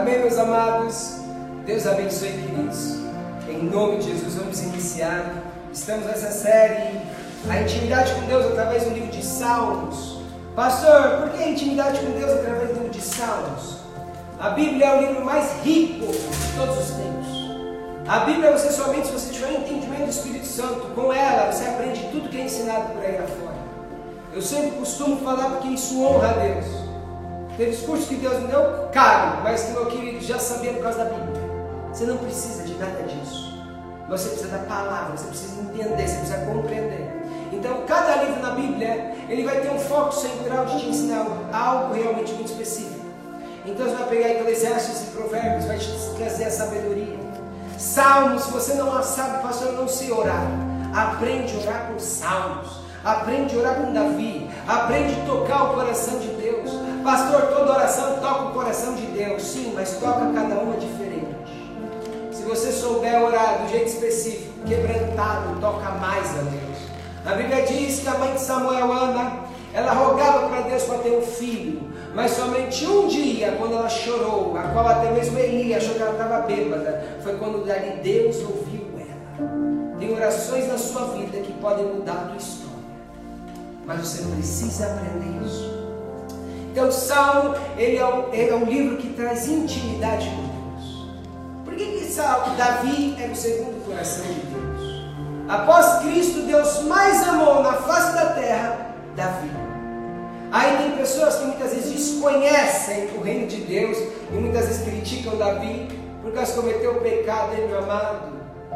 Amém, meus amados? Deus abençoe, queridos. Em nome de Jesus, vamos iniciar. Estamos nessa série, A Intimidade com Deus através do livro de Salmos. Pastor, por que a intimidade com Deus através do livro de Salmos? A Bíblia é o livro mais rico de todos os tempos. A Bíblia você somente se você tiver entendimento do Espírito Santo. Com ela você aprende tudo que é ensinado por aí afora. Eu sempre costumo falar porque isso honra a Deus. Teve cursos que Deus me deu caro, mas que meu querido já sabia por causa da Bíblia. Você não precisa de nada disso. Você precisa da palavra, você precisa entender, você precisa compreender. Então, cada livro na Bíblia, ele vai ter um foco central de te ensinar algo realmente muito específico. Então, você vai pegar Eclesiastes e Provérbios, vai te trazer a sabedoria. Salmos, se você não sabe, pastor, eu não sei orar. Aprende a orar com salmos. Aprende a orar com Davi. Aprende a tocar o coração de Deus. Pastor, toda oração toca o coração de Deus. Sim, mas toca cada uma diferente. Se você souber orar do jeito específico, quebrantado, toca mais a Deus. A Bíblia diz que a mãe de Samuel, Ana, ela rogava para Deus para ter um filho. Mas somente um dia, quando ela chorou, a qual até mesmo Eli achou que ela estava bêbada, foi quando dali Deus ouviu ela. Tem orações na sua vida que podem mudar a tua história. Mas você precisa aprender isso. Então, o Salmo, ele é, um, ele é um livro que traz intimidade com Deus. Por que, que Salmo, Davi é o segundo coração de Deus? Após Cristo, Deus mais amou na face da terra Davi. Aí tem pessoas que muitas vezes desconhecem o reino de Deus e muitas vezes criticam Davi porque elas cometeu o pecado, hein, meu amado?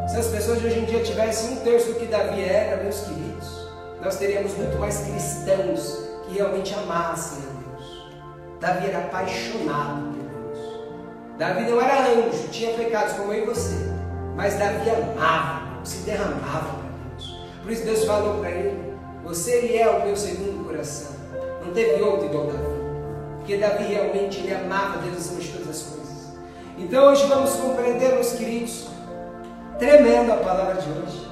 Se as pessoas de hoje em dia tivessem um terço do que Davi era, meus queridos, nós teríamos muito mais cristãos que realmente amassem. Davi era apaixonado por Deus. Davi não era anjo, tinha pecados como eu e você, mas Davi amava, se derramava para Deus. Por isso Deus falou para ele: Você é o meu segundo coração. Não teve outro igual Davi. Porque Davi realmente ele amava Deus acima de todas as coisas. Então hoje vamos compreender, meus queridos, tremendo a palavra de hoje.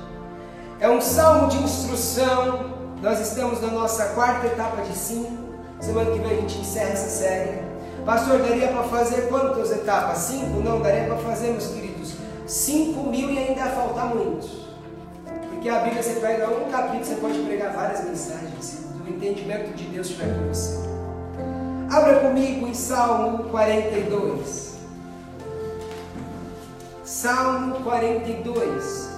É um salmo de instrução. Nós estamos na nossa quarta etapa de cinco. Semana que vem a gente encerra essa série. Pastor, daria para fazer quantas etapas? Cinco? Não, daria para fazer, meus queridos, cinco mil e ainda faltar muitos. Porque a Bíblia você pega um capítulo, você pode pregar várias mensagens o entendimento de Deus estiver você. Abra comigo em Salmo 42. Salmo 42.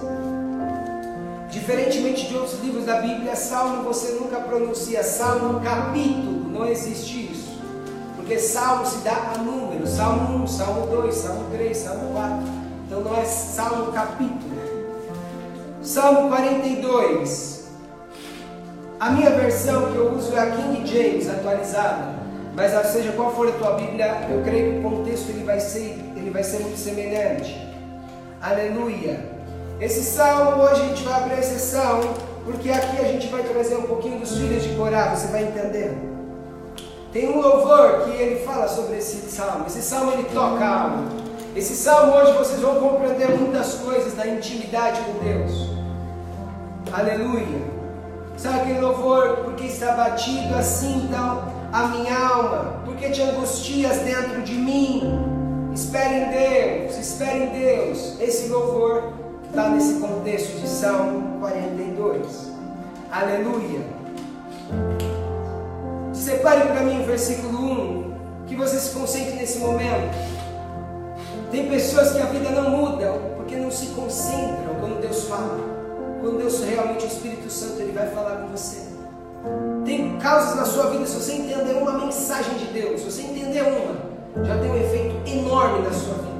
Diferentemente de outros livros da Bíblia, Salmo você nunca pronuncia Salmo capítulo, não existe isso. Porque Salmo se dá a número, Salmo 1, Salmo 2, Salmo 3, Salmo 4. Então não é Salmo capítulo. Salmo 42. A minha versão que eu uso é a King James atualizada, mas seja qual for a tua Bíblia, eu creio que o contexto ele vai ser, ele vai ser muito semelhante. Aleluia. Esse salmo hoje a gente vai abrir exceção, porque aqui a gente vai trazer um pouquinho dos filhos de Corá, você vai entender. Tem um louvor que ele fala sobre esse salmo. Esse salmo ele toca algo. Esse salmo hoje vocês vão compreender muitas coisas da intimidade com Deus. Aleluia. Sabe aquele louvor? Porque está batido assim então a minha alma, porque te angustias dentro de mim. Espere em Deus, espere em Deus. Esse louvor está nesse contexto de Salmo 42. Aleluia. Separe para mim o versículo 1, que você se concentre nesse momento. Tem pessoas que a vida não muda porque não se concentram quando Deus fala quando Deus realmente, o Espírito Santo, ele vai falar com você. Tem causas na sua vida, se você entender uma mensagem de Deus, se você entender uma, já tem um efeito enorme na sua vida.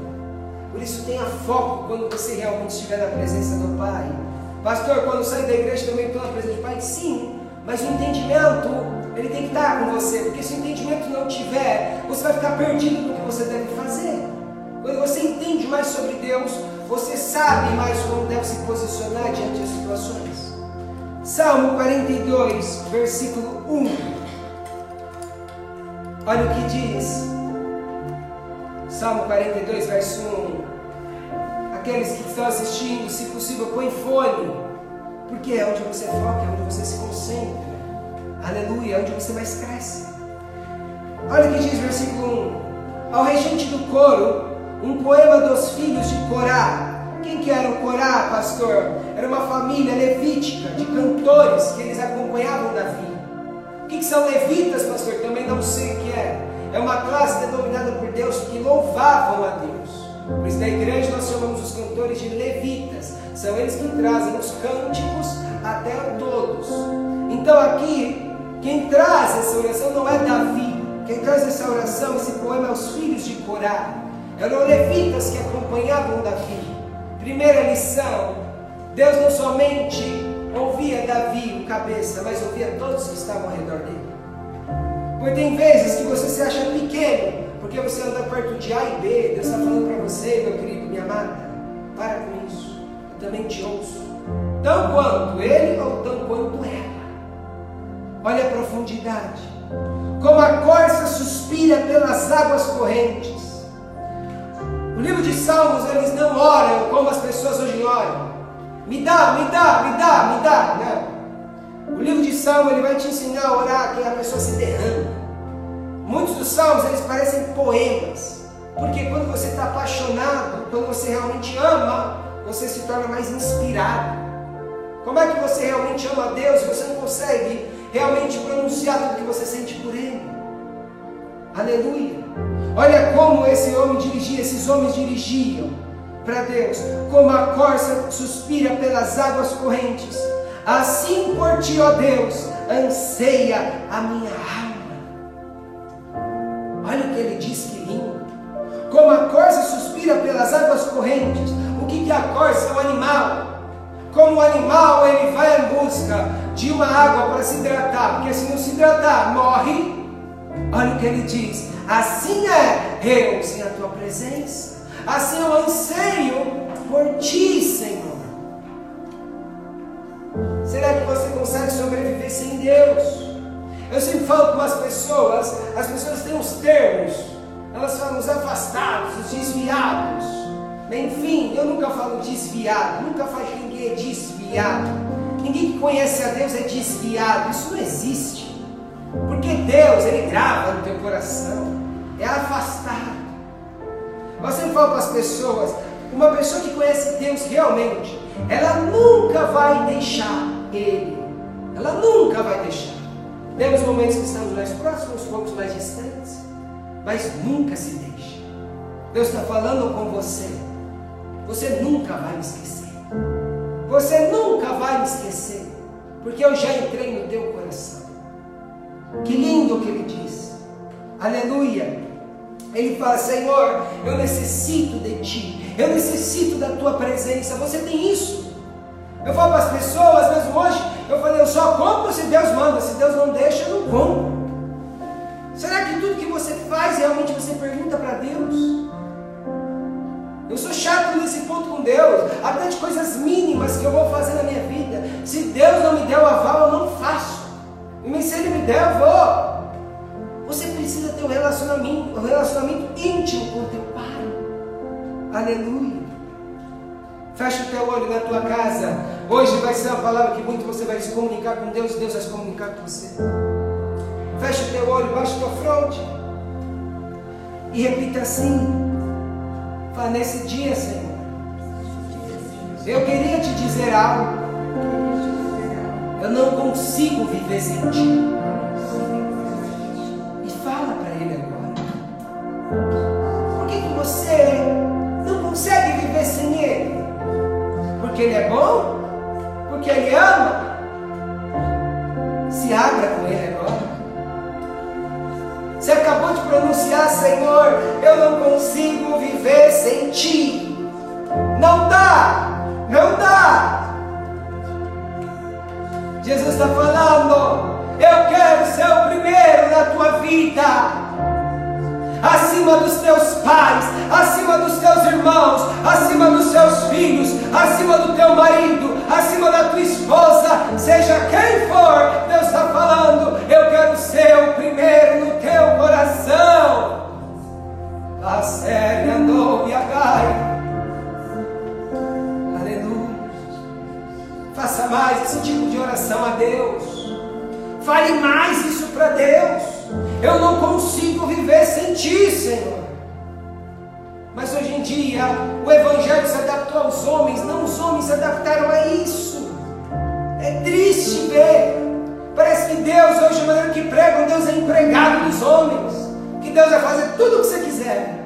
Por isso tenha foco quando você realmente estiver na presença do Pai. Pastor, quando sair da igreja também estou na presença do Pai? Sim, mas o entendimento, ele tem que estar com você, porque se o entendimento não tiver, você vai ficar perdido no que você deve fazer. Quando você entende mais sobre Deus, você sabe mais como deve se posicionar diante das situações. Salmo 42, versículo 1. Olha o que diz. Salmo 42, verso 1. Aqueles que estão assistindo, se possível, põe fone. Porque é onde você foca, é onde você se concentra. Aleluia, é onde você mais cresce. Olha o que diz versículo 1. ao regente do coro um poema dos filhos de Corá. Quem que era o Corá, pastor? Era uma família levítica de cantores que eles acompanhavam Davi. O que, que são levitas, pastor? Também não sei o que é. É uma classe denominada por Deus que louvavam a Deus. Por isso, na igreja, nós chamamos os cantores de levitas. São eles que trazem os cânticos até todos. Então, aqui, quem traz essa oração não é Davi. Quem traz essa oração, esse poema, é os filhos de Corá. Eram levitas que acompanhavam Davi. Primeira lição: Deus não somente ouvia Davi, o cabeça, mas ouvia todos que estavam ao redor dele. Porque tem vezes que você se acha pequeno, porque você anda perto de A e B. Deus está falando para você, meu querido, minha amada, para com isso. Eu também te ouço. Tão quanto ele ou tão quanto. Olha a profundidade. Como a corça suspira pelas águas correntes. O livro de Salmos, eles não oram como as pessoas hoje oram. Me dá, me dá, me dá, me dá. Não. O livro de Salmos ele vai te ensinar a orar que a pessoa se derrama. Muitos dos salmos eles parecem poemas, porque quando você está apaixonado, quando você realmente ama, você se torna mais inspirado. Como é que você realmente ama a Deus você não consegue realmente pronunciar tudo que você sente por Ele? Aleluia! Olha como esse homem dirigia, esses homens dirigiam para Deus, como a corça suspira pelas águas correntes. Assim por ti, ó Deus, anseia a minha alma. Olha o que ele diz que lindo. Como a corça suspira pelas águas correntes. O que, que é a corça? É um animal. Como o animal, ele vai em busca de uma água para se hidratar, porque se não se hidratar, morre. Olha o que ele diz: assim é eu sem a tua presença, assim eu anseio por ti, Senhor. Será que você consegue sobreviver sem Deus? Eu sempre falo com as pessoas, as pessoas têm uns termos, elas falam os afastados, os desviados. Enfim, eu nunca falo desviado, nunca falo é desviado. Ninguém que conhece a Deus é desviado, isso não existe. Porque Deus, Ele grava no teu coração, é afastado. Eu sempre falo para as pessoas, uma pessoa que conhece Deus realmente, ela nunca vai deixar Ele. Ela nunca vai deixar. Temos momentos que estamos mais próximos, poucos mais distantes, mas nunca se deixe. Deus está falando com você. Você nunca vai esquecer. Você nunca vai me esquecer, porque eu já entrei no teu coração. Que lindo que ele diz. Aleluia. Ele fala: Senhor, eu necessito de ti. Eu necessito da tua presença. Você tem isso. Eu falo para as pessoas, mesmo hoje, eu falei, eu só compro se Deus manda, se Deus não deixa, eu não compro. Será que tudo que você faz realmente você pergunta para Deus? Eu sou chato nesse ponto com Deus, até de coisas mínimas que eu vou fazer na minha vida. Se Deus não me der o aval, eu não faço. E se Ele me der, eu vou. Você precisa ter um relacionamento, um relacionamento íntimo com o teu Pai. Aleluia. Fecha o teu olho na tua casa. Hoje vai ser uma palavra que muito você vai se comunicar com Deus, Deus vai se comunicar com você. Fecha o teu olho, baixa tua fronte. E repita assim. Fala nesse dia, Senhor. Eu queria te dizer algo. Eu não consigo viver sem ti. E fala para ele agora. Por que, que você não consegue viver sem ele? Porque ele é bom? Porque ele ama? Se abra com ele agora. Você acabou de pronunciar, Senhor, eu não consigo viver sem ti. Não dá, não dá. Jesus está falando, eu quero ser o primeiro na tua vida acima dos teus pais, acima dos teus irmãos, acima dos teus filhos, acima do teu marido, acima da tua esposa, seja quem for, Deus está falando, eu quero ser o primeiro no coração. A série andou e a Aleluia. Faça mais esse tipo de oração a Deus. Fale mais isso para Deus. Eu não consigo viver sem ti, Senhor. dia o Evangelho se adaptou aos homens, não os homens se adaptaram a isso. É triste ver. Parece que Deus, hoje, de maneira que pregam, Deus é empregado dos homens. Que Deus vai fazer tudo o que você quiser.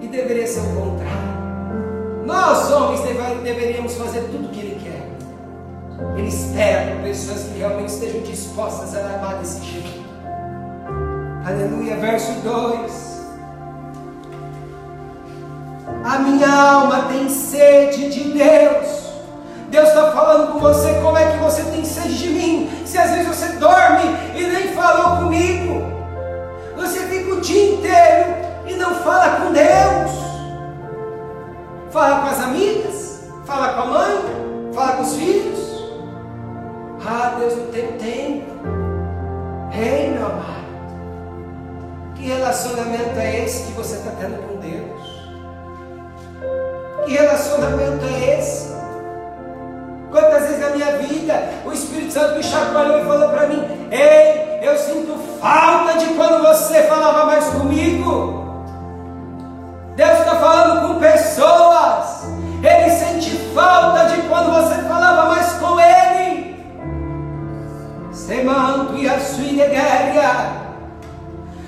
E deveria ser o contrário. Nós, homens, deveríamos fazer tudo o que Ele quer. Ele espera por pessoas que realmente estejam dispostas a amar desse jeito. Aleluia, verso 2. A minha alma tem sede de Deus. Deus está falando com você como é que você tem sede de mim. Se às vezes você dorme e nem falou comigo, você fica o dia inteiro e não fala com Deus. Fala com as amigas, fala com a mãe, fala com os filhos. Ah, Deus não tem tempo. Ei, meu amado, que relacionamento é esse que você está tendo com Deus? Que relacionamento é esse? Minha vida o Espírito Santo me chacoalhou e falou para mim: Ei, eu sinto falta de quando você falava mais comigo. Deus está falando com pessoas. Ele sente falta de quando você falava mais com Ele. Semando e a sua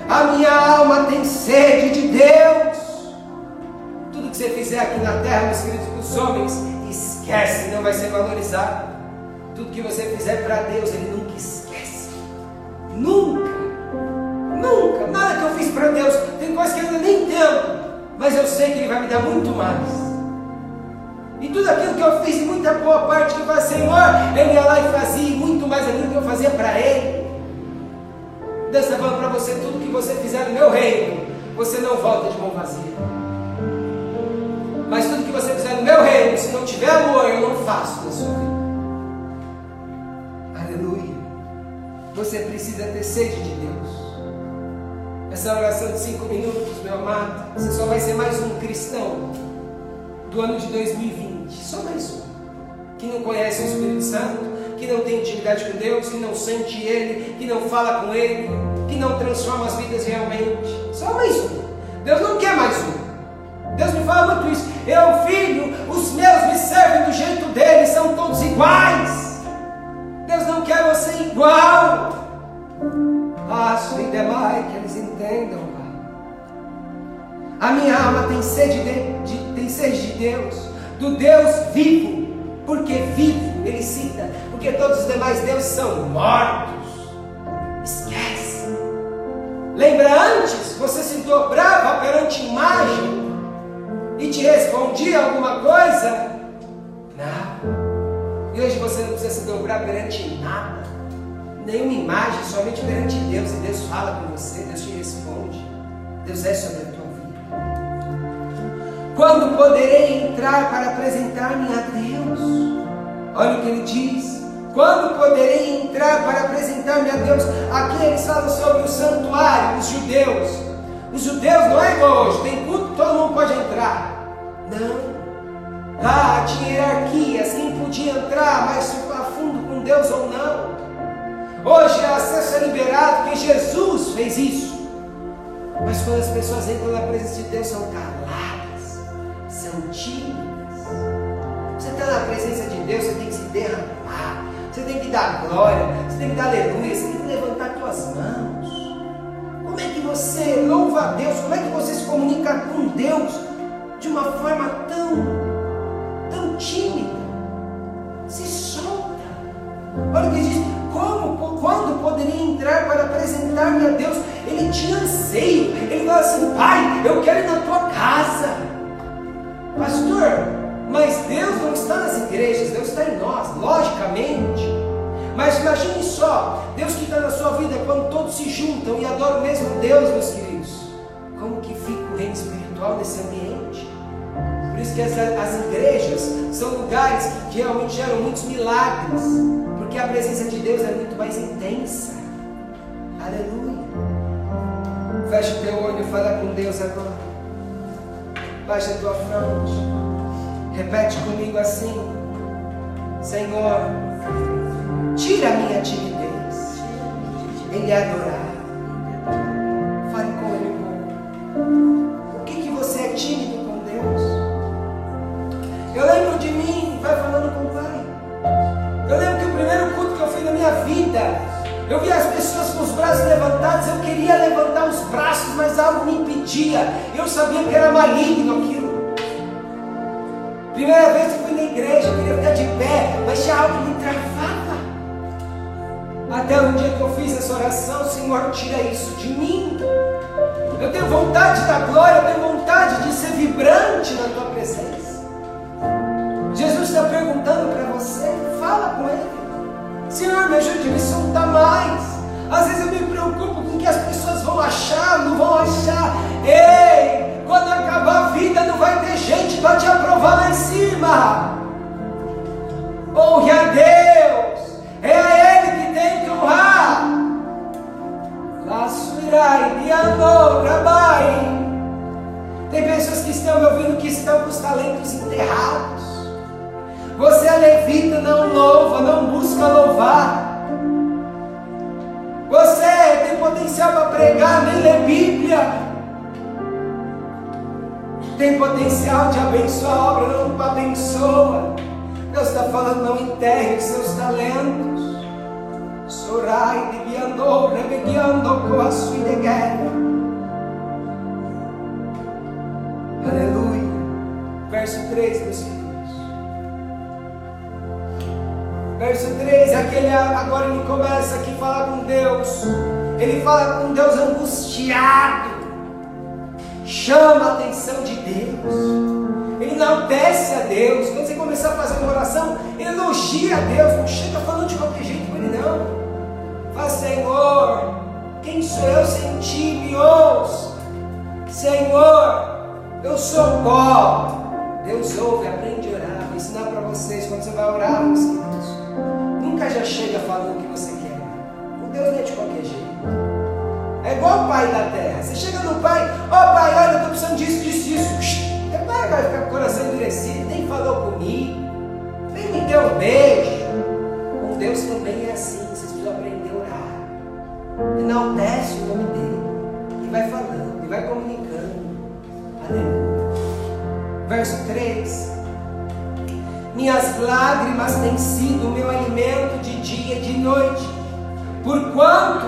A minha alma tem sede de Deus que você fizer aqui na terra, meus queridos, para os homens, esquece, não vai ser valorizado. Tudo que você fizer para Deus, Ele nunca esquece. Nunca. Nunca. Nada que eu fiz para Deus. Tem coisas que eu ainda nem entendo. Mas eu sei que Ele vai me dar muito mais. E tudo aquilo que eu fiz, muita boa parte que eu fazia, Senhor, eu ia lá e fazia muito mais aquilo que eu fazia para Ele. Deus está falando para você, tudo que você fizer no meu reino, você não volta de mão vazia. Mas tudo que você fizer no meu reino, se não tiver amor, eu não faço na sua vida. Você precisa ter sede de Deus. Essa oração de cinco minutos, meu amado, você só vai ser mais um cristão do ano de 2020. Só mais um. Que não conhece o Espírito Santo, que não tem intimidade com Deus, que não sente Ele, que não fala com Ele, que não transforma as vidas realmente. Só mais um. Deus não quer mais um. Deus me fala muito isso. Eu, filho, os meus me servem do jeito deles, são todos iguais. Ah, sui demais, que eles entendam, A minha alma tem sede de, de, tem sede de Deus, do Deus vivo, porque vivo, ele cita, porque todos os demais deuses são mortos. Esquece. Lembra antes, você se dobrava perante imagem e te respondia alguma coisa? Não. E hoje você não precisa se dobrar perante nada, nenhuma imagem, somente perante Deus. E Deus fala com você, Deus te responde. Deus é sobre a tua vida. Quando poderei entrar para apresentar-me a Deus? Olha o que ele diz. Quando poderei entrar para apresentar-me a Deus? Aqui eles falam sobre o santuário, os judeus. Os judeus não é igual hoje, tem culto, todo mundo pode entrar. Não. Ah, tinha hierarquias, quem podia entrar mais a fundo com Deus ou não. Hoje o acesso é liberado porque Jesus fez isso. Mas quando as pessoas entram na presença de Deus, são caladas, são tímidas. Você está na presença de Deus, você tem que se derramar, você tem que dar glória, você tem que dar aleluia, você tem que levantar suas mãos. Como é que você louva a Deus? Como é que você se comunica com Deus? de uma forma tão, tão tímida. Se solta. Olha o que diz: quando poderia entrar para apresentar-me a Deus? Ele tinha anseio. Ele fala assim: Pai, eu quero ir na tua casa. Pastor, mas Deus não está nas igrejas, Deus está em nós, logicamente. Mas imagine só, Deus que está na sua vida quando todos se juntam e adoram o mesmo Deus, meus queridos. Como que fica o reino espiritual nesse ambiente? Por isso que as, as igrejas são lugares que realmente geram muitos milagres, porque a presença de Deus é muito mais intensa. Aleluia. Feche teu olho e fala com Deus agora. Baixa a tua fronte. Repete comigo assim: Senhor, tira a minha timidez em lhe adorar. Eu via as pessoas com os braços levantados, eu queria levantar os braços, mas algo me impedia. Eu sabia que era maligno aquilo. Primeira vez que fui na igreja, eu queria ficar de pé, mas tinha algo que me travava. Até um dia que eu fiz essa oração, Senhor, tira isso de mim. Eu tenho vontade da glória, eu tenho vontade de ser vibrante na tua presença. Jesus está perguntando para você, fala com ele. Senhor, me ajude a me soltar mais. Às vezes eu me preocupo com o que as pessoas vão achar, não vão achar. Ei, quando acabar a vida, não vai ter gente para te aprovar lá em cima. Honre a Deus, é a Ele que tem que honrar. Diano, Rabai. Tem pessoas que estão me ouvindo que estão com os talentos enterrados. Você é levita, não louva, não busca louvar. Você tem potencial para pregar, nem ler Bíblia tem potencial de abençoar a obra, não abençoa. Deus está falando, não enterre os seus talentos. Sorai, deviando, remediando com a sua guerra. Aleluia. Verso 3, meus filhos. Verso 3, aquele agora ele começa aqui a falar com Deus. Ele fala com Deus angustiado chama a atenção de Deus, ele enaltece a Deus. Quando você começar a fazer uma oração, elogia a Deus, não chega falando de qualquer jeito com ele, não. Fala, Senhor, quem sou eu sem ti? Me ouça. Senhor, eu sou pó. Deus ouve, aprende a orar. Vou ensinar para vocês quando você vai orar, queridos. Nunca já chega falando o que você quer. O Deus não é de qualquer jeito. É igual o pai da terra. Você chega no pai, ó oh, pai, olha, eu estou precisando disso, disso, disso. O pai vai ficar com o coração endurecido, nem falou comigo, nem me deu um lágrimas têm sido o meu alimento de dia e de noite. Porquanto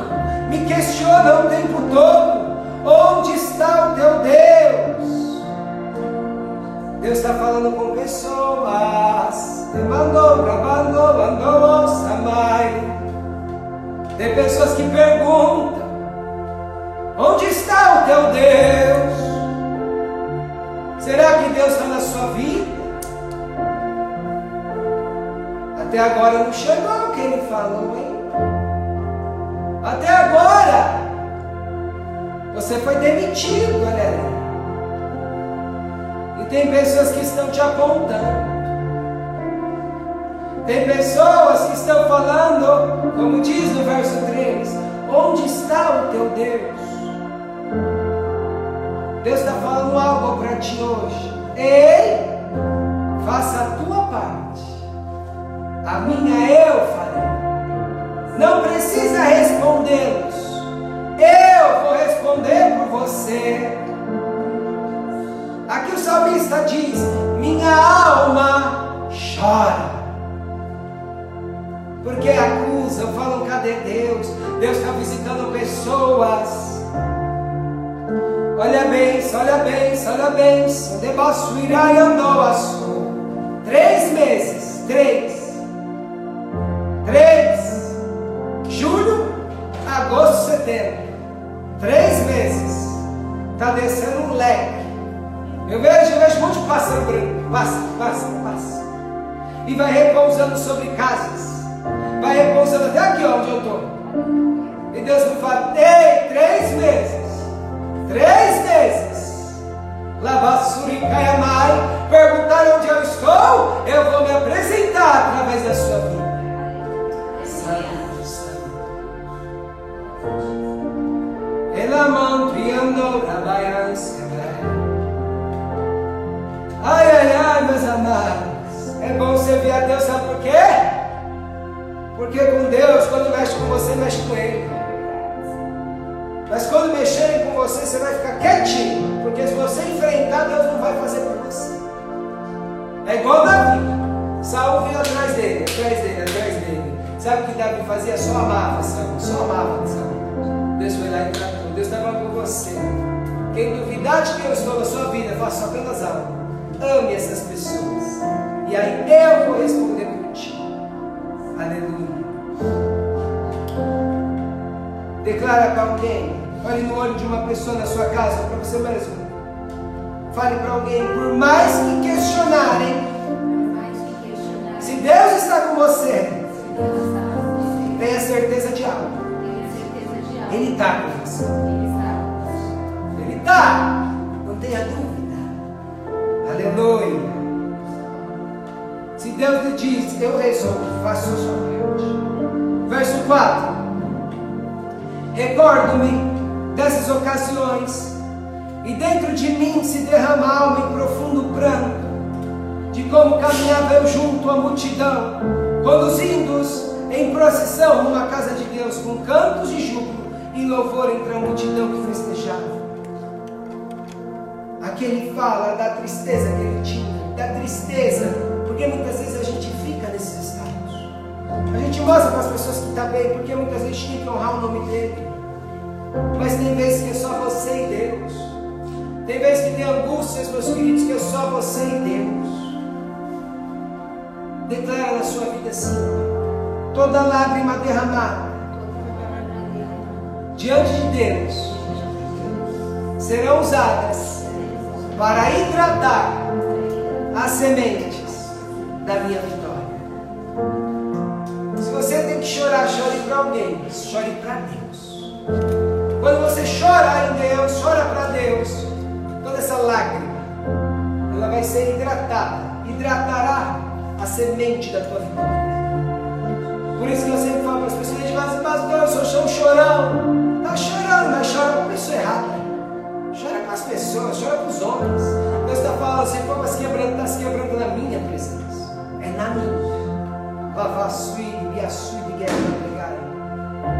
me questiona o tempo todo: onde está o teu Deus? Deus está falando com pessoas. Mandou, mandou, mandou. Tem pessoas que perguntam: onde está o teu Deus? Será que Deus está na sua vida? Até agora não chegou o que ele falou, hein? Até agora, você foi demitido, galera. E tem pessoas que estão te apontando. Tem pessoas que estão falando, como diz no verso 3, onde está o teu Deus? Deus está falando algo para ti hoje. Ei, faça a tua parte. A minha eu farei. Não precisa respondê-los. Eu vou responder por você. Aqui o salmista diz: Minha alma chora. Porque acusam, falam: cadê Deus? Deus está visitando pessoas. Olha bem, olha bem, olha bem. Debaixo irá e andou a Três meses, três. Três julho, agosto, setembro. Três meses. Está descendo um leque. Eu vejo, eu vejo um monte de pássaro branco. Passa, passa, passa. E vai repousando sobre casas. Vai repousando até aqui onde eu estou. E Deus me fala, ei, três meses. Três meses. Lavassurincaiamai. Perguntar onde eu estou, eu vou me apresentar através da sua vida. Ai, ai, ai, meus amados. É bom servir a Deus, sabe por quê? Porque com Deus, quando mexe com você, mexe com Ele. Mas quando mexerem com você, você vai ficar quietinho. Porque se você enfrentar, Deus não vai fazer por você. É igual Davi. Saul vinha atrás dele, atrás dele, atrás dele. Sabe o que Davi fazia? Só amava Saul, só amava Saul. Deus foi lá e tratou. Deus estava com você. Quem duvidar de que eu estou na sua vida, faça apenas algo. Ame essas pessoas. E aí eu vou responder por ti. Aleluia. Declara para alguém. Olhe no olho de uma pessoa na sua casa, para você mesmo. Fale para alguém, por mais que questionarem, se Deus está com você, Ele está com você. Ele está. Não tenha dúvida. Aleluia. Se Deus lhe diz, eu resolvo, faça a sua parte. Verso 4. Recordo-me dessas ocasiões, e dentro de mim se derramava em profundo pranto, de como caminhava eu junto à multidão, conduzindo-os em procissão numa casa de Deus, com cantos de júbilo e louvor entre a multidão que festejava. Aqui ele fala da tristeza que ele tinha, da tristeza, porque muitas vezes a gente fica nesses estados. A gente mostra para as pessoas que está bem, porque muitas vezes tem que honrar o nome dele. Mas tem vezes que é só você e Deus. Tem vezes que tem angústias, meus queridos, que é só você e Deus. Declara na sua vida assim: toda lágrima derramada diante de Deus serão usadas para hidratar as sementes da minha vitória. Se você tem que chorar, chore para alguém, mas chore para Deus. Quando você chora em Deus, chora para Deus, toda essa lágrima, ela vai ser hidratada, hidratará a semente da tua vitória. Por isso que eu sempre falo para as pessoas, mas pastor, eu sou um chorão. Está chorando, mas chora com a pessoa errada. Chora com as pessoas, chora com os homens. Deus está falando assim, pô, mas quebrando, está se quebrando na minha presença. É na minha. Lavassui, biassui, guerra,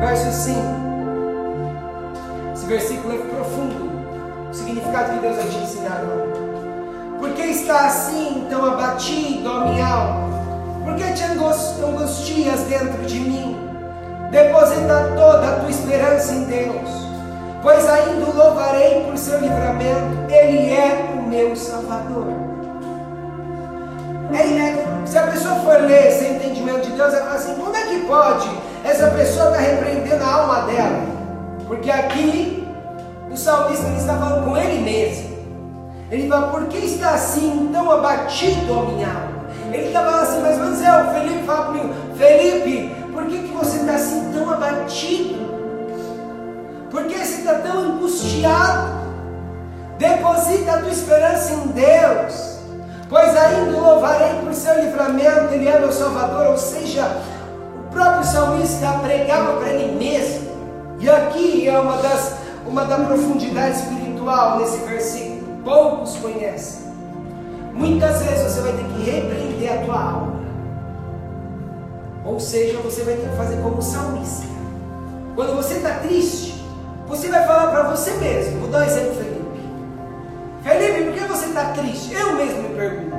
Verso 5. Esse versículo é profundo. O significado que Deus vai te ensinar agora. Por que está assim tão abatido, a minha alma? Por que te angustias dentro de mim? Deposita toda a tua esperança em Deus, pois ainda o louvarei por seu livramento, Ele é o meu Salvador. É, se a pessoa for ler sem entendimento de Deus, ela fala assim: como é que pode essa pessoa estar tá repreendendo a alma dela? Porque aqui o salmista está falando com ele mesmo. Ele fala, por que está assim tão abatido a minha alma? Ele está falando assim, mas mas é, o Felipe fala comigo, Felipe, por que, que você está assim tão abatido? Por que você está tão angustiado? Deposita a tua esperança em Deus, pois ainda louvarei por seu livramento, Ele é meu Salvador, ou seja, o próprio salmista pregava para ele mesmo. E aqui é uma das uma da profundidade espiritual nesse versículo. Poucos conhecem. Muitas vezes você vai ter que repreender a tua alma. Ou seja, você vai ter que fazer como salmista. Quando você está triste, você vai falar para você mesmo. Vou dar um exemplo, Felipe. Felipe, por que você está triste? Eu mesmo me pergunto.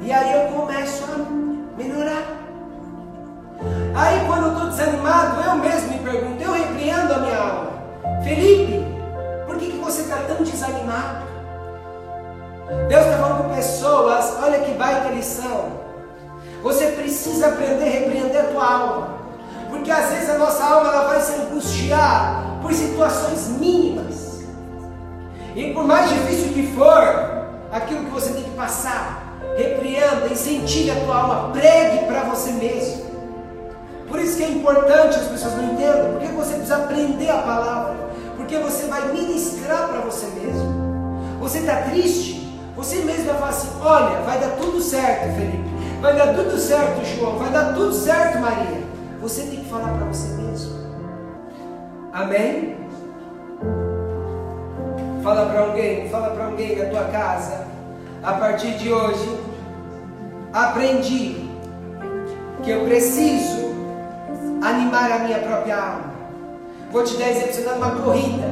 E aí eu começo a melhorar. Aí quando eu estou desanimado, eu mesmo me pergunto, eu repreendo a minha alma. Felipe, por que, que você está tão desanimado? Deus está falando com pessoas, olha que baita lição. Você precisa aprender a repreender a tua alma. Porque às vezes a nossa alma ela vai se angustiar por situações mínimas. E por mais difícil que for, aquilo que você tem que passar, repreenda, incentive a tua alma, pregue para você mesmo. Por isso que é importante as pessoas não entendam, porque você precisa aprender a palavra, porque você vai ministrar para você mesmo. Você está triste? Você mesmo vai falar assim: olha, vai dar tudo certo, Felipe, vai dar tudo certo, João, vai dar tudo certo, Maria. Você tem que falar para você mesmo. Amém? Fala para alguém, fala para alguém da tua casa. A partir de hoje, aprendi que eu preciso animar a minha própria alma. Vou te dar exemplo, você está numa corrida,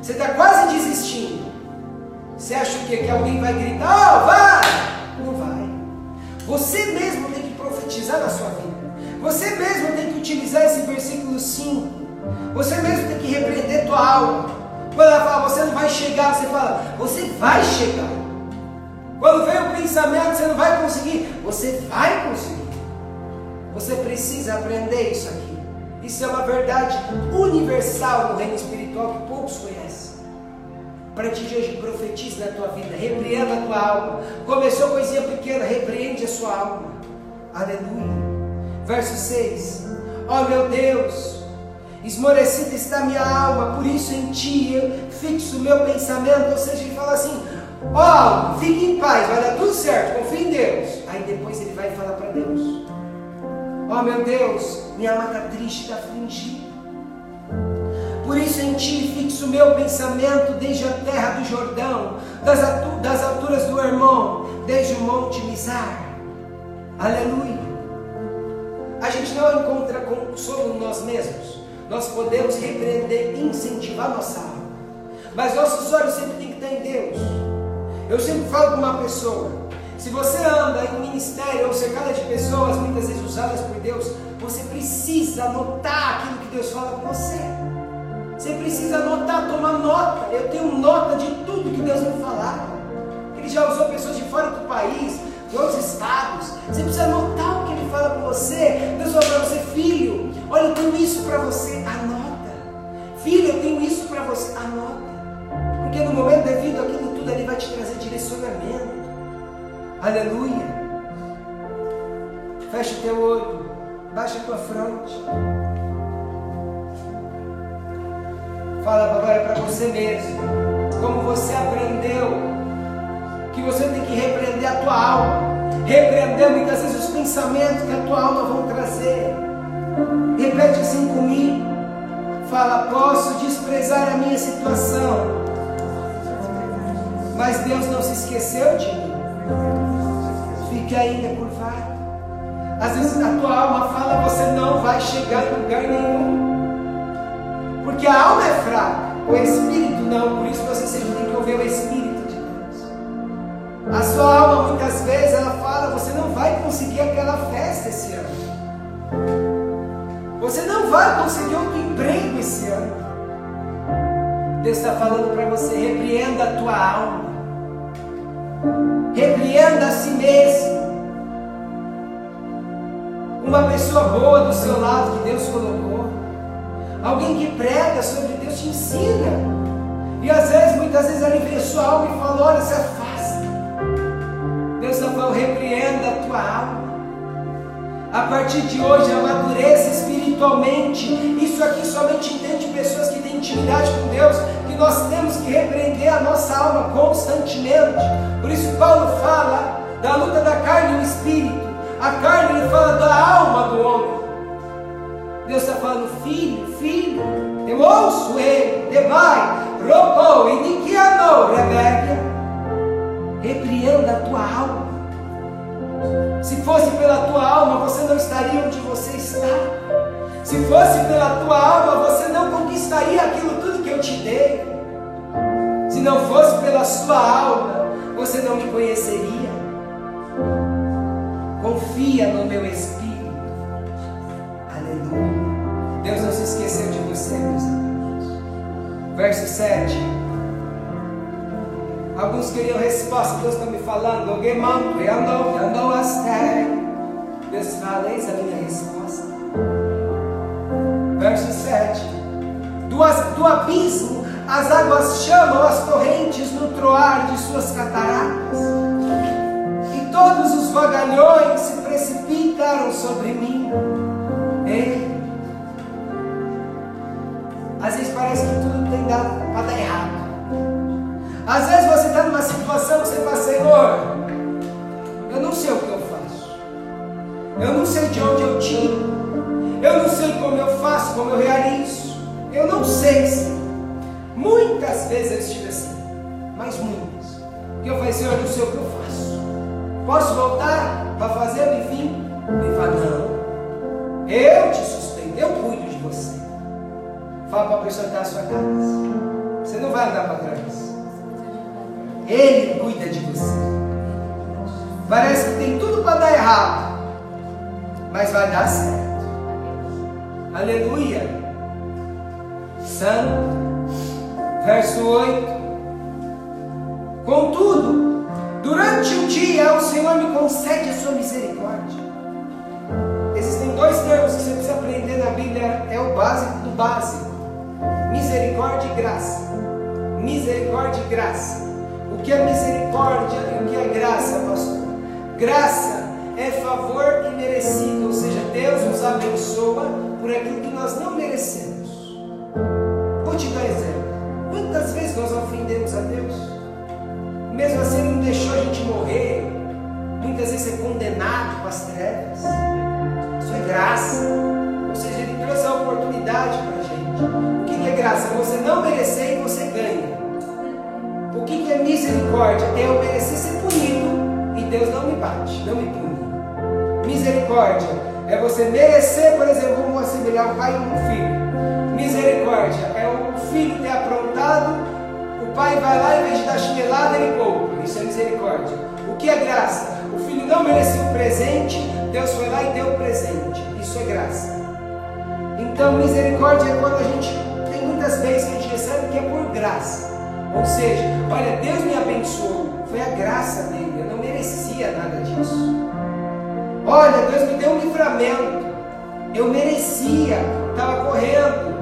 você está quase desistindo. Você acha que, que alguém vai gritar, oh, vai? Não vai. Você mesmo tem que profetizar na sua vida. Você mesmo tem que utilizar esse versículo 5. Você mesmo tem que repreender tua alma. Quando ela fala, você não vai chegar, você fala, você vai chegar. Quando vem o pensamento, você não vai conseguir, você vai conseguir. Você precisa aprender isso aqui. Isso é uma verdade universal no reino espiritual que poucos conhecem. Para ti de hoje, profetize na tua vida, repreenda a tua alma. Começou coisinha pequena, repreende a sua alma. Aleluia. Verso 6: Ó oh, meu Deus, esmorecida está minha alma, por isso em ti eu fixo o meu pensamento. Ou seja, ele fala assim: Ó, oh, fique em paz, vai dar tudo certo, confie em Deus. Aí depois ele vai falar para Deus: Ó oh, meu Deus, minha alma está triste, está afligida. Por isso em ti fixo o meu pensamento desde a terra do Jordão, das, das alturas do Hermon, desde o monte Mizar. Aleluia. A gente não encontra consolo em nós mesmos. Nós podemos repreender e incentivar nossa alma. Mas nossos olhos sempre têm que estar em Deus. Eu sempre falo com uma pessoa: se você anda em ministério ou cercada de pessoas, muitas vezes usadas por Deus, você precisa anotar aquilo que Deus fala com você. Você precisa anotar, tomar nota. Eu tenho nota de tudo que Deus me falar. Ele já usou pessoas de fora do país, de outros estados. Você precisa anotar o que Ele fala com você. Deus fala para você, filho, olha, eu tenho isso para você, anota. Filho, eu tenho isso para você, anota. Porque no momento devido, aquilo tudo ali vai te trazer direcionamento. Aleluia. Fecha o teu olho. Baixa a tua fronte. Fala agora para você mesmo. Como você aprendeu que você tem que repreender a tua alma. Repreender muitas vezes os pensamentos que a tua alma vão trazer. Repete assim comigo. Fala, posso desprezar a minha situação. Mas Deus não se esqueceu de mim fique ainda curvado. Às vezes a tua alma fala, você não vai chegar em lugar nenhum. Porque a alma é fraca, o espírito não, por isso você sempre tem que ouvir o espírito de Deus. A sua alma muitas vezes ela fala, você não vai conseguir aquela festa esse ano. Você não vai conseguir outro emprego esse ano. Deus está falando para você, repreenda a tua alma. Repreenda a si mesmo. Uma pessoa boa do seu lado que Deus colocou. Alguém que prega sobre Deus te ensina. E às vezes, muitas vezes, ele a sua alma e fala: Olha, se afasta. Deus falando: repreenda a tua alma. A partir de hoje, amadureça espiritualmente. Isso aqui somente entende pessoas que têm intimidade com Deus, que nós temos que repreender a nossa alma constantemente. Por isso, Paulo fala da luta da carne e do espírito. A carne ele fala da alma do homem. Deus está falando, filho, filho, eu ouço ele, demai, roubou, iniquianou, Rebeca. Repreenda a tua alma. Se fosse pela tua alma, você não estaria onde você está. Se fosse pela tua alma, você não conquistaria aquilo tudo que eu te dei. Se não fosse pela sua alma, você não me conheceria. Confia no meu Espírito. Se esqueceu de você, meus amigos. Verso 7. Alguns queriam resposta, Deus está me falando. Deus fala, eis a minha resposta. Verso 7. Do, do abismo as águas chamam as torrentes no troar de suas cataratas. E todos os vagalhões se precipitaram sobre mim. Ei. Às vezes parece que tudo tem dado para dar errado. Às vezes você está numa situação que você fala, Senhor, eu não sei o que eu faço. Eu não sei de onde eu tiro. Eu não sei como eu faço, como eu realizo. Eu não sei, Senhor. Muitas vezes eu estive assim, mas muitas. Que eu falei, Senhor, eu não sei o que eu faço. Posso voltar para fazer, enfim? Ele fala, não. Eu te sustento, eu cuido de você. Fala para a pessoa que está sua casa. Você não vai andar para trás. Ele cuida de você. Parece que tem tudo para dar errado, mas vai dar certo. Aleluia. Santo. Verso 8. Contudo, durante o dia o Senhor me concede a sua misericórdia. Existem dois termos que você precisa aprender na Bíblia, é o básico do básico: misericórdia e graça. Misericórdia e graça. O que é misericórdia e o que é graça, pastor? Graça é favor imerecido, ou seja, Deus nos abençoa por aquilo que nós não merecemos. Vou te dar exemplo. Quantas vezes nós ofendemos a Deus? Mesmo assim, Ele não deixou a gente morrer. Muitas vezes é condenado com as trevas. Isso é graça. Ou seja, Ele trouxe a oportunidade para a gente. Que é graça? Você não merecer e você ganha. O que é misericórdia? É eu merecer ser punido e Deus não me bate, não me pune. Misericórdia é você merecer, por exemplo, vamos assemelhar o pai e um filho. Misericórdia é o filho ter aprontado, o pai vai lá e, em vez de dar chinelada, ele poupa. Isso é misericórdia. O que é graça? O filho não merecia o presente, Deus foi lá e deu o presente. Isso é graça. Então, misericórdia é quando a gente tem muitas vezes que a gente recebe que é por graça. Ou seja, olha, Deus me abençoou, foi a graça dele, eu não merecia nada disso. Olha, Deus me deu um livramento, eu merecia, estava correndo,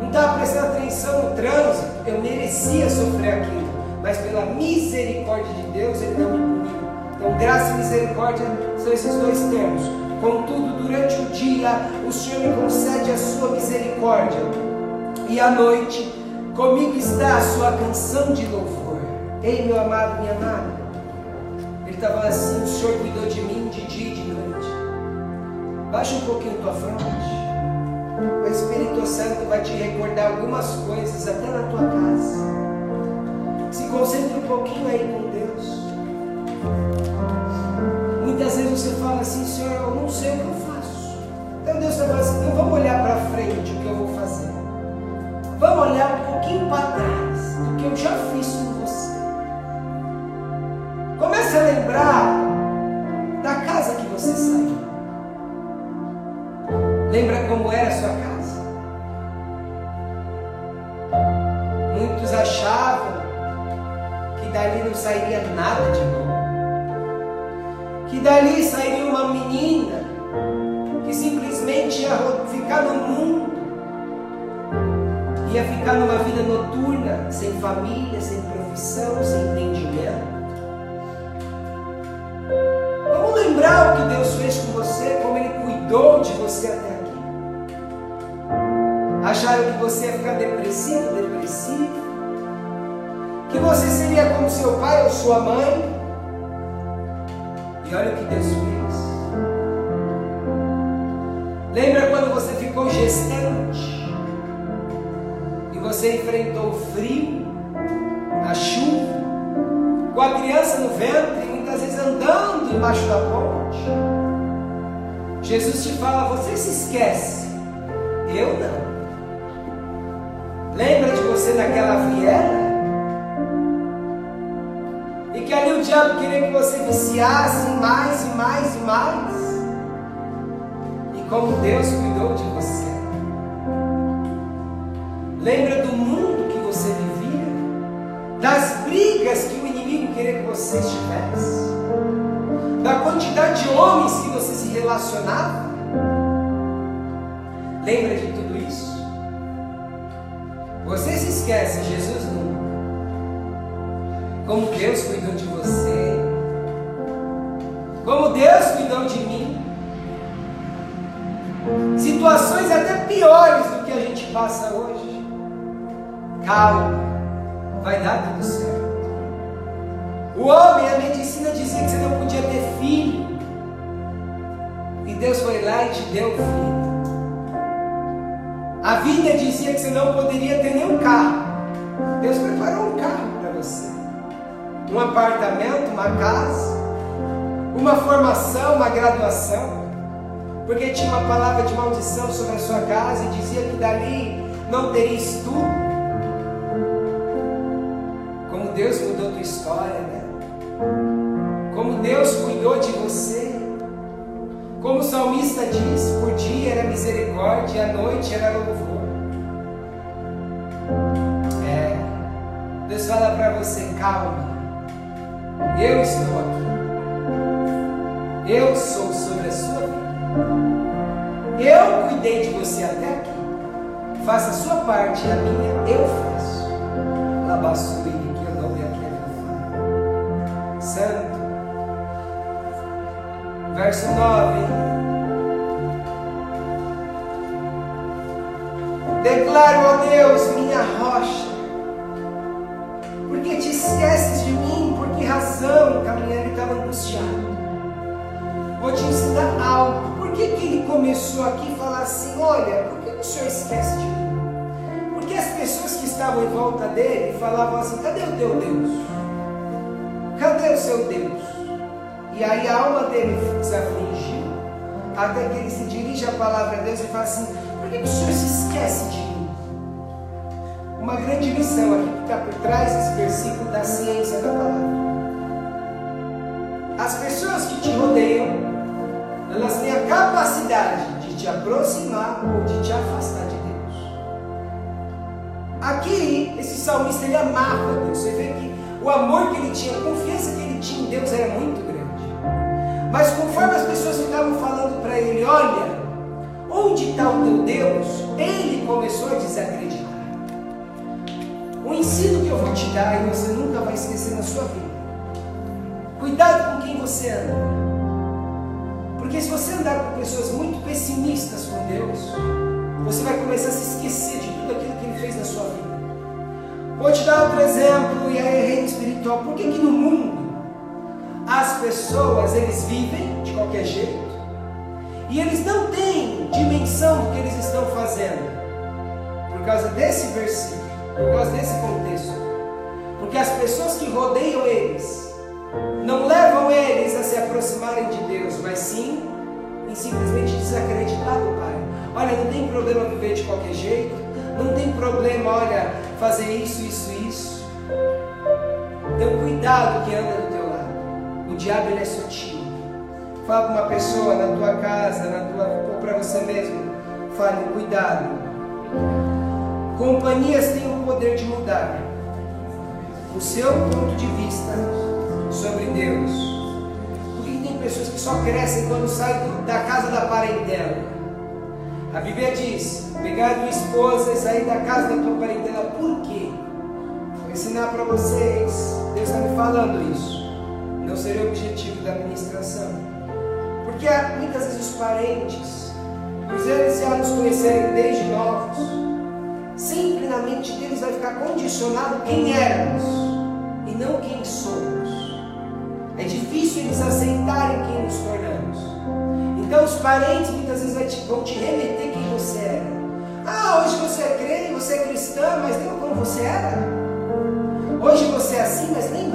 não estava prestando atenção no trânsito, eu merecia sofrer aquilo, mas pela misericórdia de Deus ele não me puniu. Então, graça e misericórdia são esses dois termos. Contudo, durante o dia, o Senhor me concede a sua misericórdia, e à noite, Comigo está a sua canção de louvor. Ei, meu amado, minha amada. Ele estava assim: o Senhor cuidou de mim de dia e de noite. Baixa um pouquinho tua fronte. O Espírito Santo vai te recordar algumas coisas até na tua casa. Se concentre um pouquinho aí com Deus. Muitas vezes você fala assim, Senhor, eu não sei o que eu faço. Então Deus está falando assim, então vamos olhar para frente o que eu vou fazer. Vamos olhar um pouquinho para trás do que eu já fiz com você. Comece a lembrar da casa que você saiu. Lembra como era a sua casa? Muitos achavam que dali não sairia nada de bom. Que dali sairia uma menina que simplesmente ia ficar no mundo ia ficar numa vida noturna, sem família, sem profissão, sem entendimento. Vamos lembrar o que Deus fez com você, como Ele cuidou de você até aqui. Acharam que você ia ficar depressivo, depressivo? Que você seria como seu pai ou sua mãe? E olha o que Deus fez. Lembra quando você ficou gestante? Você enfrentou o frio, a chuva, com a criança no ventre, muitas vezes andando embaixo da ponte. Jesus te fala: você se esquece, eu não. Lembra de você naquela viela? E que ali o diabo queria que você viciasse mais e mais e mais. E como Deus cuidou de você. Lembra do mundo que você vivia? Das brigas que o inimigo queria que você estivesse? Da quantidade de homens que você se relacionava? Lembra de tudo isso? Você se esquece, Jesus nunca. Como Deus cuidou de você. Como Deus cuidou de mim. Situações até piores do que a gente passa hoje. Calma, vai dar tudo certo. O homem, a medicina dizia que você não podia ter filho. E Deus foi lá e te deu filho. A vida dizia que você não poderia ter nenhum carro. Deus preparou um carro para você. Um apartamento, uma casa, uma formação, uma graduação. Porque tinha uma palavra de maldição sobre a sua casa e dizia que dali não teria estudo. Deus mudou tua história, né? Como Deus cuidou de você. Como o salmista diz, por dia era misericórdia, à noite era louvor. É, Deus fala para você: calma, eu estou aqui. Eu sou sobre a sua vida. Eu cuidei de você até aqui. Faça a sua parte e a minha eu faço. Labassui Verso 9. Declaro, ó Deus, minha rocha. Porque te esqueces de mim? Por que razão? Caminhando estava angustiado. Vou te ensinar algo. Por que, que ele começou aqui a falar assim? Olha, por que o senhor esquece de mim? Porque as pessoas que estavam em volta dele falavam assim: cadê o teu Deus? Cadê o seu Deus? E aí a alma dele se afligiu, até que ele se dirige à palavra de Deus e fala assim: por que o Senhor se esquece de mim? Uma grande lição aqui que está por trás desse versículo da ciência da palavra. As pessoas que te rodeiam, elas têm a capacidade de te aproximar ou de te afastar de Deus. Aqui, esse salmista ele amava Deus. Você vê que o amor que ele tinha, a confiança que ele tinha em Deus era muito grande. Mas conforme as pessoas ficavam falando para ele, olha, Onde está o teu Deus? Ele começou a desacreditar. O ensino que eu vou te dar e você nunca vai esquecer na sua vida. Cuidado com quem você anda. Porque se você andar com pessoas muito pessimistas com Deus, você vai começar a se esquecer de tudo aquilo que Ele fez na sua vida. Vou te dar outro exemplo, e aí é reino espiritual. Por que, que no mundo as pessoas eles vivem de qualquer jeito? E eles não têm dimensão do que eles estão fazendo. Por causa desse versículo, por causa desse contexto. Porque as pessoas que rodeiam eles não levam eles a se aproximarem de Deus, mas sim em simplesmente desacreditar do Pai. Olha, não tem problema viver de qualquer jeito, não tem problema, olha, fazer isso, isso, isso. Então cuidado que anda. O diabo ele é sutil. Fala para uma pessoa na tua casa, na tua, ou para você mesmo. Fale, cuidado. Companhias têm o poder de mudar o seu ponto de vista sobre Deus. Por que tem pessoas que só crescem quando saem da casa da parentela? A Bíblia diz: pegar a tua esposa e sair da casa da tua parentela. Por quê? Vou ensinar para vocês. Deus está me falando isso. Não seria o objetivo da ministração. Porque muitas vezes os parentes, já nos conhecerem desde novos, sempre na mente deles vai ficar condicionado quem éramos e não quem somos. É difícil eles aceitarem quem nos tornamos. Então os parentes muitas vezes vão te remeter quem você era. Ah, hoje você é crente, você é cristã, mas lembra como você era? Hoje você é assim, mas lembra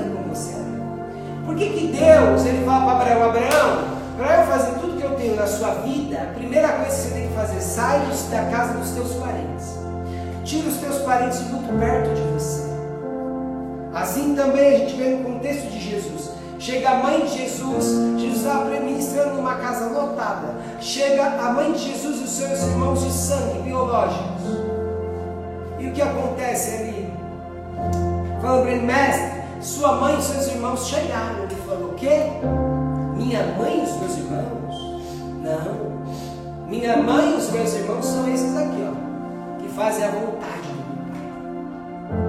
que, que Deus ele fala para Abraão, Abraão, para eu fazer tudo que eu tenho na sua vida, a primeira coisa que você tem que fazer, sai da casa dos teus parentes. Tira os teus parentes muito perto de você. Assim também a gente vê no contexto de Jesus. Chega a mãe de Jesus, Jesus estava ministrando numa casa lotada. Chega a mãe de Jesus e os seus irmãos de sangue biológicos. E o que acontece ali? Falando para ele, mestre, sua mãe e seus irmãos chegaram. Ele falou, o quê? Minha mãe e os meus irmãos? Não. Minha mãe e os meus irmãos são esses aqui, ó, que fazem a vontade do meu Pai.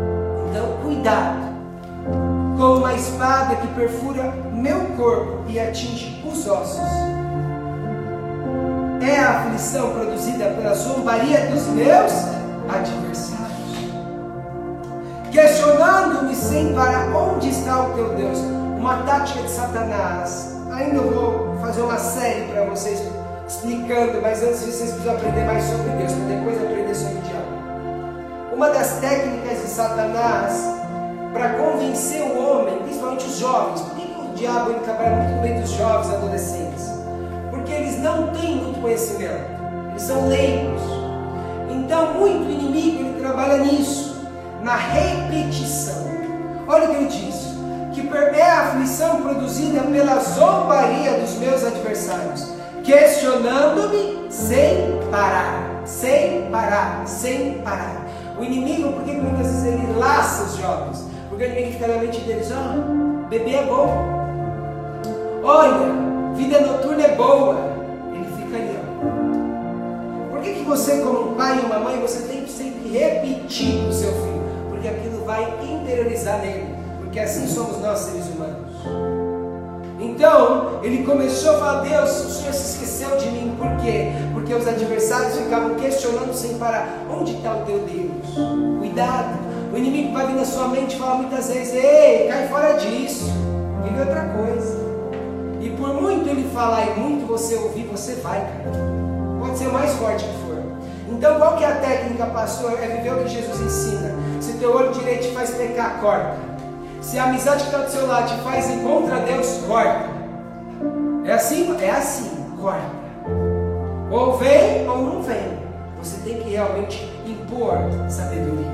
Então, cuidado com uma espada que perfura meu corpo e atinge os ossos. É a aflição produzida pela zombaria dos meus adversários. Questionando-me sem parar onde está o teu Deus. Uma tática de Satanás Ainda vou fazer uma série para vocês explicando, mas antes vocês precisam aprender mais sobre Deus, para depois aprender sobre o diabo. Uma das técnicas de Satanás para convencer o homem, principalmente os jovens, por que, o diabo trabalha muito meio dos jovens adolescentes? Porque eles não têm muito conhecimento, eles são leigos. Então, muito inimigo ele trabalha nisso, na repetição. Olha o que ele diz que é a aflição produzida pela zombaria dos meus adversários, questionando-me sem parar, sem parar, sem parar. O inimigo, por que muitas vezes ele laça os jovens? Porque o inimigo fica na mente deles, oh, beber é bom. Olha, vida noturna é boa. Ele fica ali, ó. Por que, que você, como um pai e uma mãe, você tem que sempre repetir o seu filho? Vai interiorizar nele. Porque assim somos nós, seres humanos. Então, ele começou a falar: Deus, o Senhor se esqueceu de mim. Por quê? Porque os adversários ficavam questionando sem parar: onde está o teu Deus? Cuidado, o inimigo vai vir na sua mente e muitas vezes: ei, cai fora disso, vive outra coisa. E por muito ele falar e muito você ouvir, você vai cair. Pode ser o mais forte que for. Então, qual que é a técnica, pastor? É viver o que Jesus ensina. Se teu olho direito te faz pecar, corta. Se a amizade que está do seu lado te faz ir contra Deus, corta. É assim? É assim, corta. Ou vem ou não vem. Você tem que realmente impor sabedoria.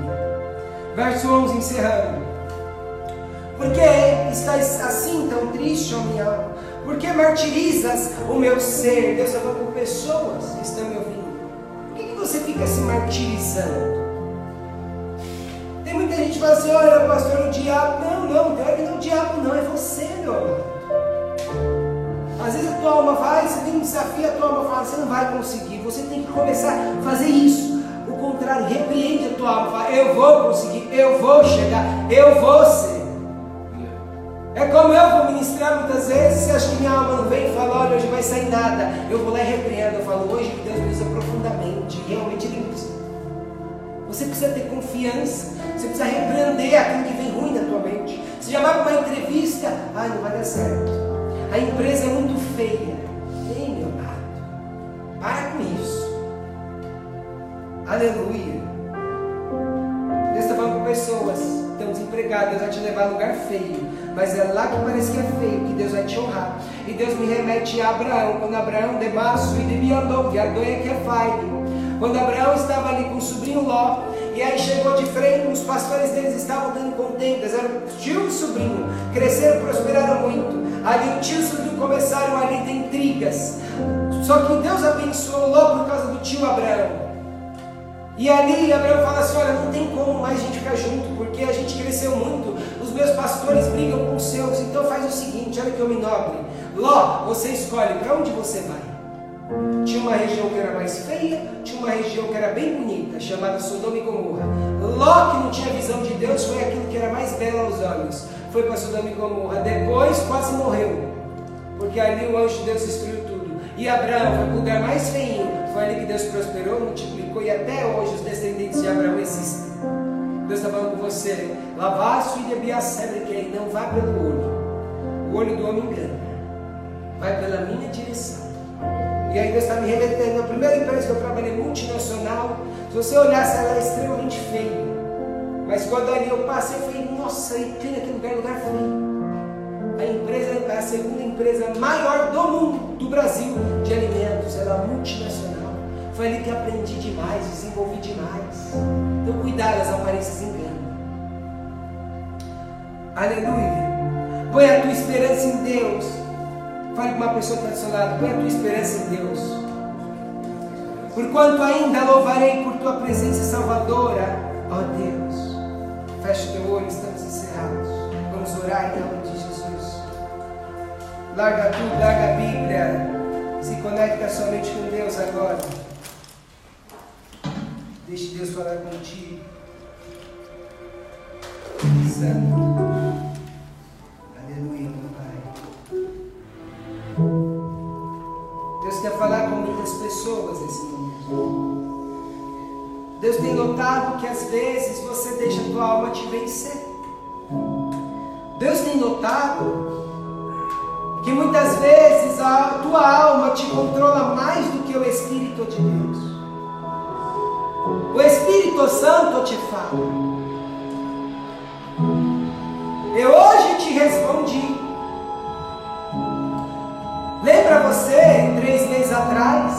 Verso 11, encerrando. Por que estás assim tão triste, ó minha alma? Por que martirizas o meu ser? Deus está falando com pessoas que estão me ouvindo. Por que, que você fica se martirizando? Tem muita gente que fala assim, olha pastor, o diabo. Não, não, pior que não é o diabo não, é você, meu amado. Às vezes a tua alma vai, você tem um desafio, a tua alma fala, você não vai conseguir. Você tem que começar a fazer isso. O contrário, repreende a tua alma, fala, eu vou conseguir, eu vou chegar, eu vou ser. É como eu vou ministrar muitas vezes, você acha que minha alma não vem e fala, olha, hoje vai sair nada. Eu vou lá e repreendo, eu falo, hoje Deus me usa profundamente, realmente Ele usa. Você precisa ter confiança. Você precisa repreender aquilo que vem ruim na tua mente. Você vai para uma entrevista, ai, não vai dar certo. A empresa é muito feia. Ei, meu amado, para com isso. Aleluia. Deus está falando com pessoas que estão desempregadas. Deus vai te levar a lugar feio. Mas é lá que parece que é feio que Deus vai te honrar. E Deus me remete a Abraão. Quando Abraão demasso e de me andou, que a doia que é. Quando Abraão estava ali com o sobrinho Ló, e aí chegou de frente, os pastores deles estavam dando contendas, eram tio e sobrinho, cresceram, prosperaram muito. Ali o tio e o sobrinho começaram ali de intrigas. Só que Deus abençoou Ló por causa do tio Abraão. E ali Abraão fala assim: olha, não tem como mais a gente ficar junto, porque a gente cresceu muito. Os meus pastores brigam com os seus, então faz o seguinte: olha que homem nobre. Ló, você escolhe para onde você vai. Tinha uma região que era mais feia, tinha uma região que era bem bonita, chamada Sodoma e Gomorra. Ló, que não tinha visão de Deus, foi aquilo que era mais belo aos olhos. Foi para Sodoma e Gomorra. Depois quase morreu, porque ali o anjo de Deus destruiu tudo. E Abraão foi para o lugar mais feio. Foi ali que Deus prosperou, multiplicou e até hoje os descendentes de Abraão existem. Deus está falando com você. Lavaço e debiacebre que ele não vá pelo olho. O olho do homem engana. Vai pela minha direção. E aí Deus está me remetendo. A primeira empresa que eu trabalhei multinacional, se você olhasse, ela era extremamente feia. Mas quando ali eu passei, eu falei, nossa, e tem aquele lugar, lugar feio. A empresa é a segunda empresa maior do mundo, do Brasil, de alimentos. Ela é multinacional. Foi ali que aprendi demais, desenvolvi demais. Então, cuidado, as aparências enganam. Aleluia. Põe a tua esperança em Deus. Fale com uma pessoa que está do seu lado, põe a tua esperança em Deus. Porquanto ainda louvarei por tua presença salvadora, ó Deus. Feche teu olho, estamos encerrados. Vamos orar em nome de Jesus. Larga tudo, larga a Bíblia. Se conecta somente com Deus agora. Deixe Deus falar contigo. Santo. Que às vezes você deixa a tua alma te vencer. Deus tem notado que muitas vezes a tua alma te controla mais do que o Espírito de Deus. O Espírito Santo te fala. Eu hoje te respondi. Lembra você, três meses atrás,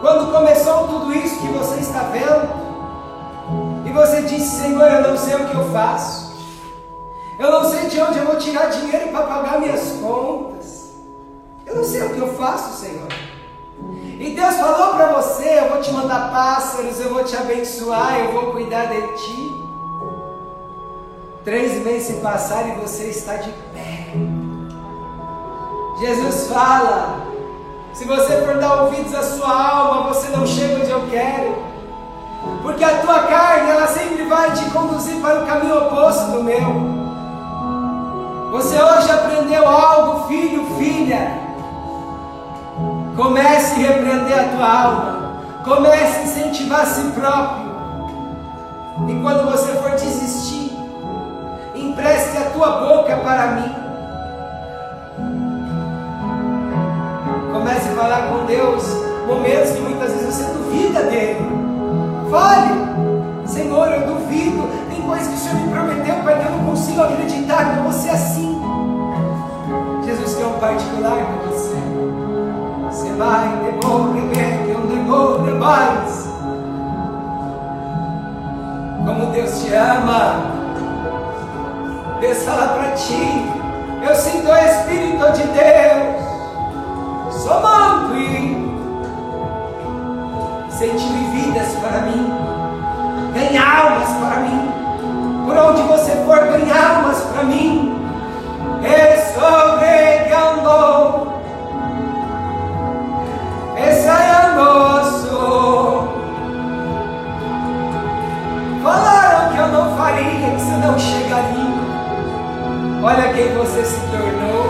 quando começou tudo isso que você está vendo, você disse: Senhor, eu não sei o que eu faço, eu não sei de onde eu vou tirar dinheiro para pagar minhas contas, eu não sei o que eu faço, Senhor. E Deus falou para você: Eu vou te mandar pássaros, eu vou te abençoar, eu vou cuidar de ti. Três meses se passaram e você está de pé. Jesus fala: se você for dar ouvidos à sua alma, você não chega onde eu quero. Porque a tua carne, ela sempre vai te conduzir para o caminho oposto do meu. Você hoje aprendeu algo, filho, filha. Comece a repreender a tua alma. Comece a incentivar a si próprio. E quando você for desistir, empreste a tua boca para mim. Comece a falar com Deus momentos que muitas vezes você duvida dele. Fale, Senhor, eu duvido. Tem coisas que o Senhor me prometeu, Pai, que eu não consigo acreditar que você é assim. Jesus quer um particular com você. Você vai, demore, que um demore mais. Como Deus te ama. Deus fala para ti. Eu sinto o Espírito de Deus. Somando e sentir vidas para mim. Ganhar almas para mim. Por onde você for, ganhar almas para mim. Escorregando. Ensaiando. Falaram que eu não faria, que você não chegaria. Olha quem você se tornou.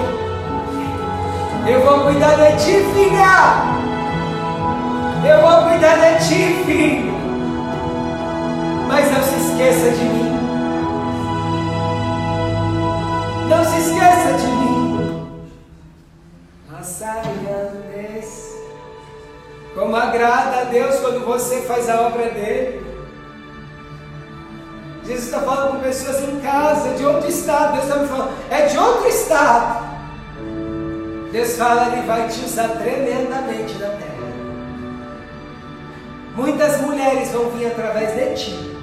Eu vou cuidar de ti, filha. Eu vou cuidar de ti, filho. Mas não se esqueça de mim. Não se esqueça de mim. Massariantes. Como agrada a Deus quando você faz a obra dele. Jesus está falando com pessoas em casa, de outro estado. Deus está me falando, é de outro estado. Deus fala, Ele vai te usar tremendamente na terra. Muitas mulheres vão vir através de ti.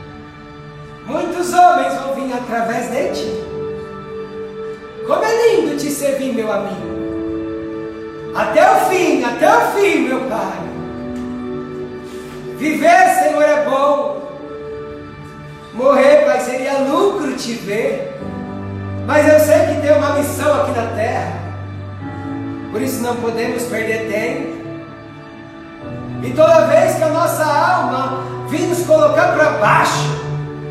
Muitos homens vão vir através de ti. Como é lindo te servir, meu amigo. Até o fim, até o fim, meu Pai. Viver, Senhor, é bom. Morrer, Pai, seria lucro te ver. Mas eu sei que tem uma missão aqui na terra. Por isso não podemos perder tempo. E toda vez que a nossa alma vem nos colocar para baixo,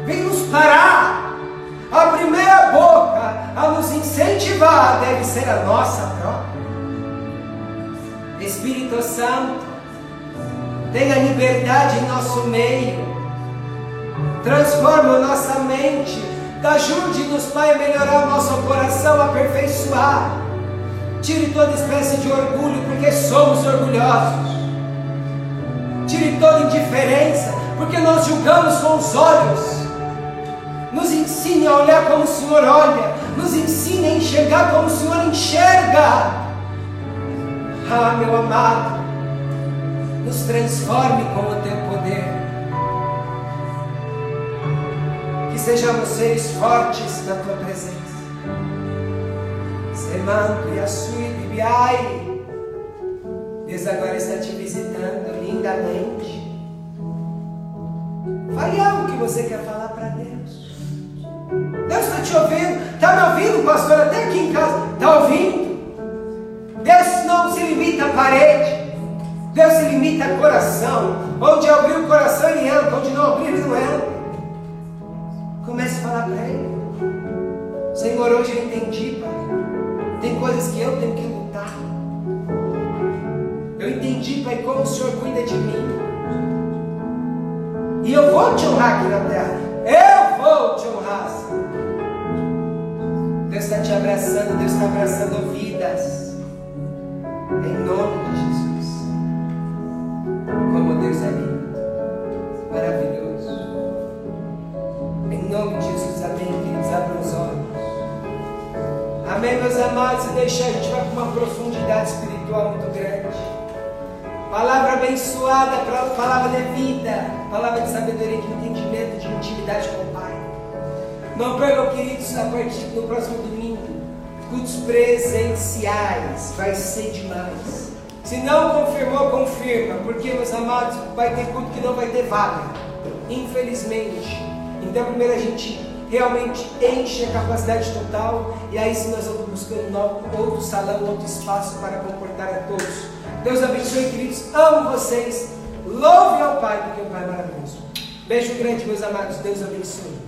vem nos parar, a primeira boca a nos incentivar deve ser a nossa própria. Espírito Santo, tenha liberdade em nosso meio, transforma nossa mente, ajude-nos, Pai, a melhorar o nosso coração, aperfeiçoar. Tire toda espécie de orgulho, porque somos orgulhosos. Tire toda indiferença, porque nós julgamos com os olhos. Nos ensine a olhar como o Senhor olha. Nos ensine a enxergar como o Senhor enxerga. Ah, meu amado, nos transforme com o teu poder. Que sejamos seres fortes na tua presença. Semando e açuí biai. Deus agora está te visitando lindamente. Fale algo que você quer falar para Deus. Deus está te ouvindo. Está me ouvindo, pastor? Até aqui em casa. Está ouvindo? Deus não se limita à parede. Deus se limita ao coração. Onde abrir o coração ele entra, onde não abrir ele não entra. Comece a falar para ele. Senhor, hoje eu entendi, Pai. Tem coisas que eu tenho que lutar. Eu entendi, Pai, como o Senhor cuida de mim. E eu vou te honrar aqui na terra. Eu vou te honrar. Deus está te abraçando, Deus está abraçando vidas. Em nome de Jesus. Como Deus é lindo, maravilhoso. Em nome de Jesus, amém, queridos. Abra os olhos. Amém, meus amados. Se deixar, a gente vai com uma profundidade espiritual muito grande. Palavra abençoada, palavra de vida, palavra de sabedoria, de entendimento, de intimidade com o Pai. Não percam, queridos, a partir do próximo domingo, cultos presenciais, vai ser demais. Se não confirmou, confirma, porque, meus amados, vai ter culto que não vai ter vaga, infelizmente. Então, primeiro a gente realmente enche a capacidade total. E aí sim nós vamos buscando outro salão, outro espaço para comportar a todos. Deus abençoe, queridos. Amo vocês. Louve ao Pai, porque o Pai é maravilhoso. Beijo grande, meus amados. Deus abençoe.